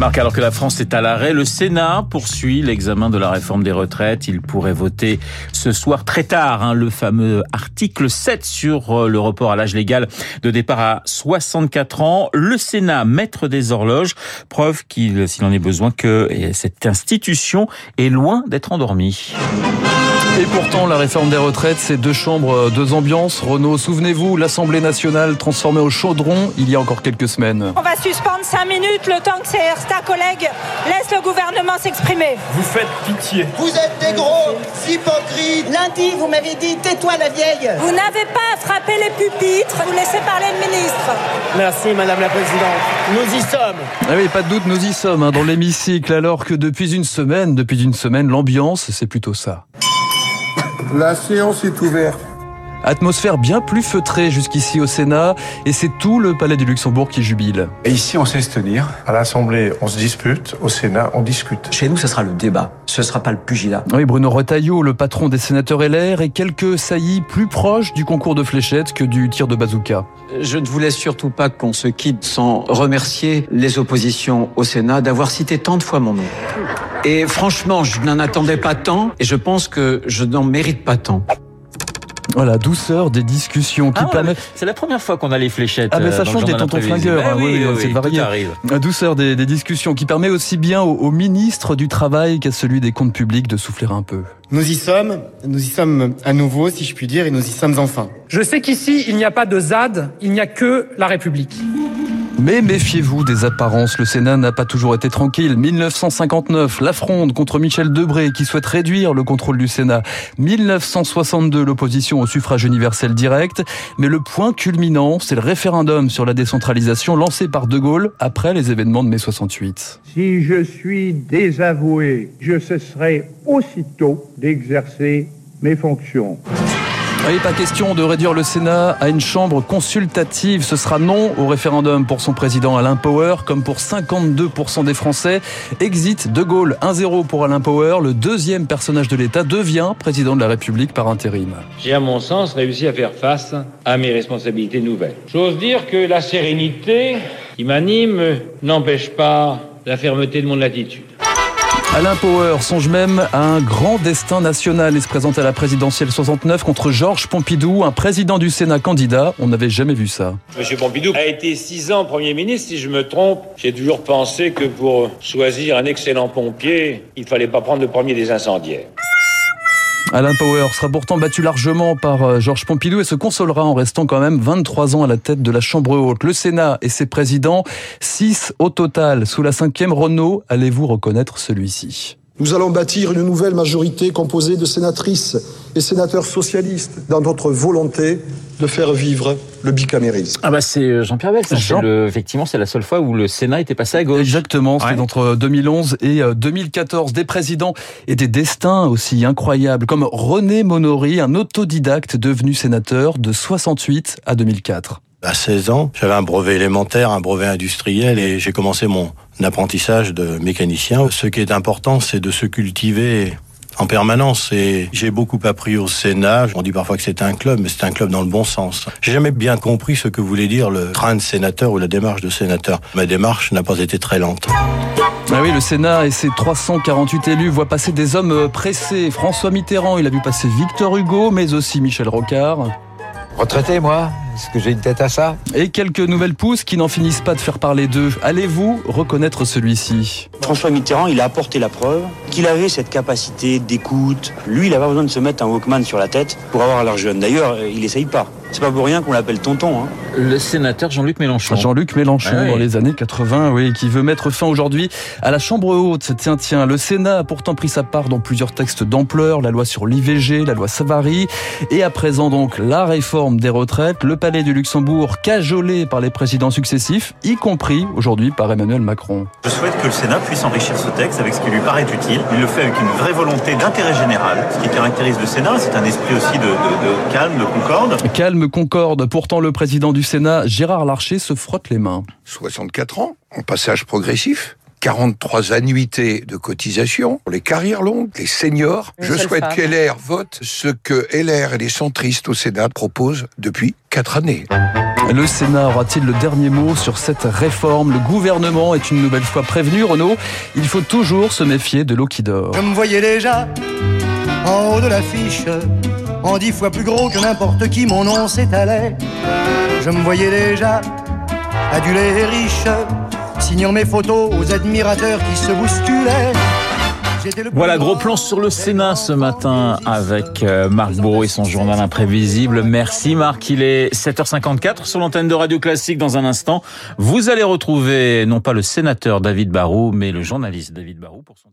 Marc, alors que la France est à l'arrêt, le Sénat poursuit l'examen de la réforme des retraites. Il pourrait voter ce soir très tard hein, le fameux article 7 sur euh, le report à l'âge légal de départ à 64 ans. Le Sénat, maître des horloges, preuve qu'il, s'il en est besoin, que cette institution est loin d'être endormie. Et pourtant, la réforme des retraites, c'est deux chambres, deux ambiances. Renaud, souvenez-vous, l'Assemblée nationale transformée au chaudron il y a encore quelques semaines. On va suspendre cinq minutes le temps que certains collègues laissent le gouvernement s'exprimer. Vous faites pitié. Vous êtes des gros hypocrites. Lundi, vous m'avez dit tais-toi la vieille. Vous n'avez pas à frapper les pupitres. Vous laissez parler le ministre. Merci, Madame la Présidente. Nous y sommes. Ah oui, pas de doute, nous y sommes hein, dans l'hémicycle, alors que depuis une semaine, depuis une semaine, l'ambiance, c'est plutôt ça. La séance est ouverte. Atmosphère bien plus feutrée jusqu'ici au Sénat, et c'est tout le Palais du Luxembourg qui jubile. Et ici, on sait se tenir. À l'Assemblée, on se dispute. Au Sénat, on discute. Chez nous, ce sera le débat. Ce ne sera pas le pugilat. Oui, Bruno Retailleau, le patron des sénateurs LR, et quelques saillies plus proches du concours de fléchettes que du tir de bazooka. Je ne voulais surtout pas qu'on se quitte sans remercier les oppositions au Sénat d'avoir cité tant de fois mon nom. Et franchement, je n'en attendais pas tant, et je pense que je n'en mérite pas tant. Voilà, douceur des discussions qui Ah. C'est la première fois qu'on a les fléchettes. Ah ben euh, ça le change des tontons flingueurs, Ah hein, oui, oui, oui, c'est oui, varié. douceur des, des discussions qui permet aussi bien au, au ministre du Travail qu'à celui des comptes publics de souffler un peu. Nous y sommes, nous y sommes à nouveau, si je puis dire, et nous y sommes enfin. Je sais qu'ici, il n'y a pas de ZAD, il n'y a que la République. Mais méfiez-vous des apparences, le Sénat n'a pas toujours été tranquille. 1959, la fronde contre Michel Debré qui souhaite réduire le contrôle du Sénat. 1962, l'opposition au suffrage universel direct. Mais le point culminant, c'est le référendum sur la décentralisation lancé par De Gaulle après les événements de mai 68. Si je suis désavoué, je cesserai aussitôt d'exercer mes fonctions. Oui, pas question de réduire le Sénat à une chambre consultative. Ce sera non au référendum pour son président Alain Power, comme pour 52% des Français. Exit De Gaulle 1-0 pour Alain Power. Le deuxième personnage de l'État devient président de la République par intérim. J'ai, à mon sens, réussi à faire face à mes responsabilités nouvelles. J'ose dire que la sérénité qui m'anime n'empêche pas la fermeté de mon attitude. Alain Power songe même à un grand destin national et se présente à la présidentielle 69 contre Georges Pompidou, un président du Sénat candidat. On n'avait jamais vu ça. Monsieur Pompidou a été six ans Premier ministre. Si je me trompe, j'ai toujours pensé que pour choisir un excellent pompier, il fallait pas prendre le premier des incendiaires. Alain Power sera pourtant battu largement par euh, Georges Pompidou et se consolera en restant quand même 23 ans à la tête de la Chambre haute. Le Sénat et ses présidents, 6 au total. Sous la cinquième Renault, allez-vous reconnaître celui-ci? Nous allons bâtir une nouvelle majorité composée de sénatrices et sénateurs socialistes dans notre volonté de faire vivre le bicamérisme. Ah bah c'est Jean-Pierre Bell, Jean- le- effectivement c'est la seule fois où le Sénat était passé à gauche. Exactement, c'était Ouais. entre 2011 et euh, 2014. Des présidents et des destins aussi incroyables, comme René Monory, un autodidacte devenu sénateur de 68 à 2004. À 16 ans, j'avais un brevet élémentaire, un brevet industriel et j'ai commencé mon apprentissage de mécanicien. Ce qui est important, c'est de se cultiver en permanence et j'ai beaucoup appris au Sénat. On dit parfois que c'est un club, mais c'est un club dans le bon sens. J'ai jamais bien compris ce que voulait dire le train de sénateur ou la démarche de sénateur. Ma démarche n'a pas été très lente. Ah oui, le Sénat et ses 348 élus voient passer des hommes pressés. François Mitterrand, il a vu passer Victor Hugo, mais aussi Michel Rocard. Retraité, moi? Est-ce que j'ai une tête à ça Et quelques nouvelles pousses qui n'en finissent pas de faire parler d'eux. Allez-vous reconnaître celui-ci François Mitterrand, il a apporté la preuve qu'il avait cette capacité d'écoute. Lui, il n'a pas besoin de se mettre un Walkman sur la tête pour avoir l'air jeune. D'ailleurs, il essaye pas. C'est pas pour rien qu'on l'appelle tonton. Hein. Le sénateur Jean-Luc Mélenchon. Jean-Luc Mélenchon Ah oui. dans les années 80, oui, qui veut mettre fin aujourd'hui à la Chambre haute. Tiens, tiens, le Sénat a pourtant pris sa part dans plusieurs textes d'ampleur, la loi sur l'IVG, la loi Savary, et à présent donc la réforme des retraites, le Du Luxembourg cajolé par les présidents successifs, y compris aujourd'hui par Emmanuel Macron. Je souhaite que le Sénat puisse enrichir ce texte avec ce qui lui paraît utile. Il le fait avec une vraie volonté d'intérêt général. Ce qui caractérise le Sénat, c'est un esprit aussi de, de- de calme, de concorde. Calme concorde. Pourtant, le président du Sénat, Gérard Larcher, se frotte les mains. 64 ans, en passage progressif. 43 annuités de cotisation pour les carrières longues, les seniors. Une Je souhaite femme. que LR vote ce que LR et les centristes au Sénat proposent depuis quatre années. Le Sénat aura-t-il le dernier mot sur cette réforme? Le gouvernement est une nouvelle fois prévenu, Renaud. Il faut toujours se méfier de l'eau qui dort. Je me voyais déjà en haut de l'affiche, en dix fois plus gros que n'importe qui, mon nom s'étalait. Je me voyais déjà adulé et riche, signant mes photos aux admirateurs qui se bousculaient. Voilà, gros plan sur le Sénat ce matin avec euh, Marc Bourreau et son journal imprévisible. Merci Marc, il est 7h54 sur l'antenne de Radio Classique. Dans un instant, vous allez retrouver non pas le sénateur David Barou, mais le journaliste David Barou pour son